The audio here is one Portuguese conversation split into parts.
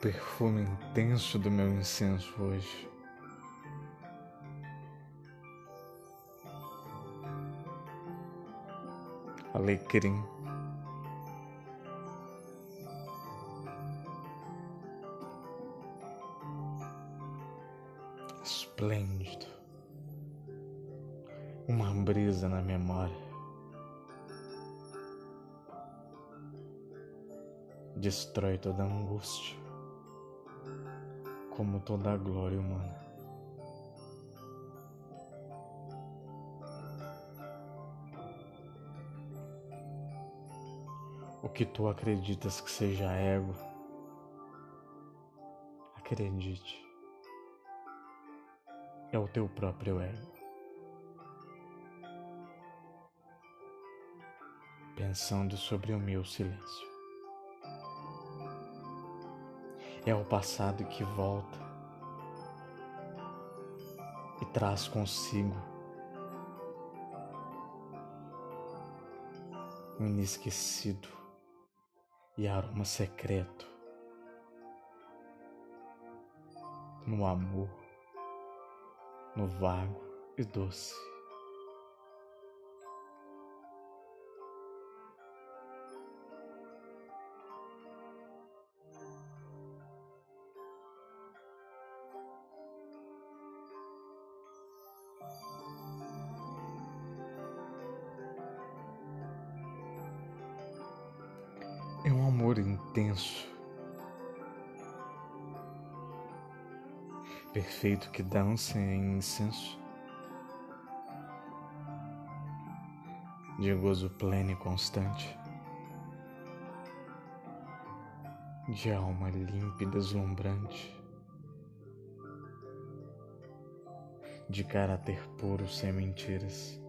perfume intenso do meu incenso hoje. Alecrim. Esplêndido. Uma brisa na memória. destrói toda angústia, como toda a glória humana. O que tu acreditas que seja ego, acredite, é o teu próprio ego. Pensando sobre o meu silêncio. É o passado que volta e traz consigo um inesquecido e aroma secreto no amor, no vago e doce. Amor intenso, perfeito que dança em incenso, de gozo pleno e constante, de alma limpa e deslumbrante, de caráter puro sem mentiras.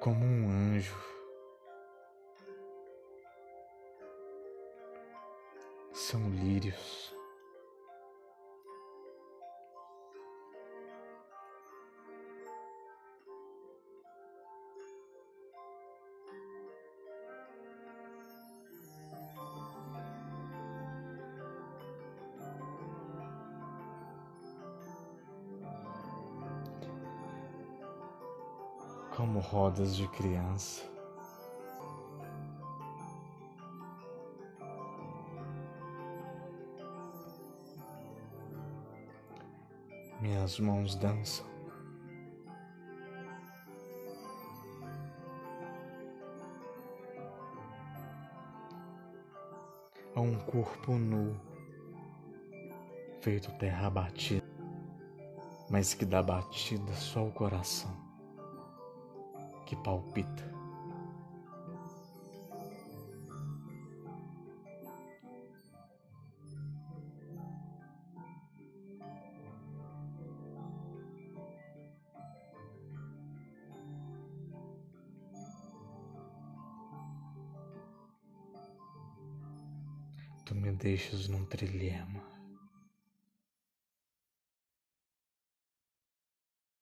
Como um anjo. São lírios. Como rodas de criança. Minhas mãos dançam. Há um corpo nu, feito terra batida, mas que dá batida só o coração que palpita. Tu me deixas num trilema.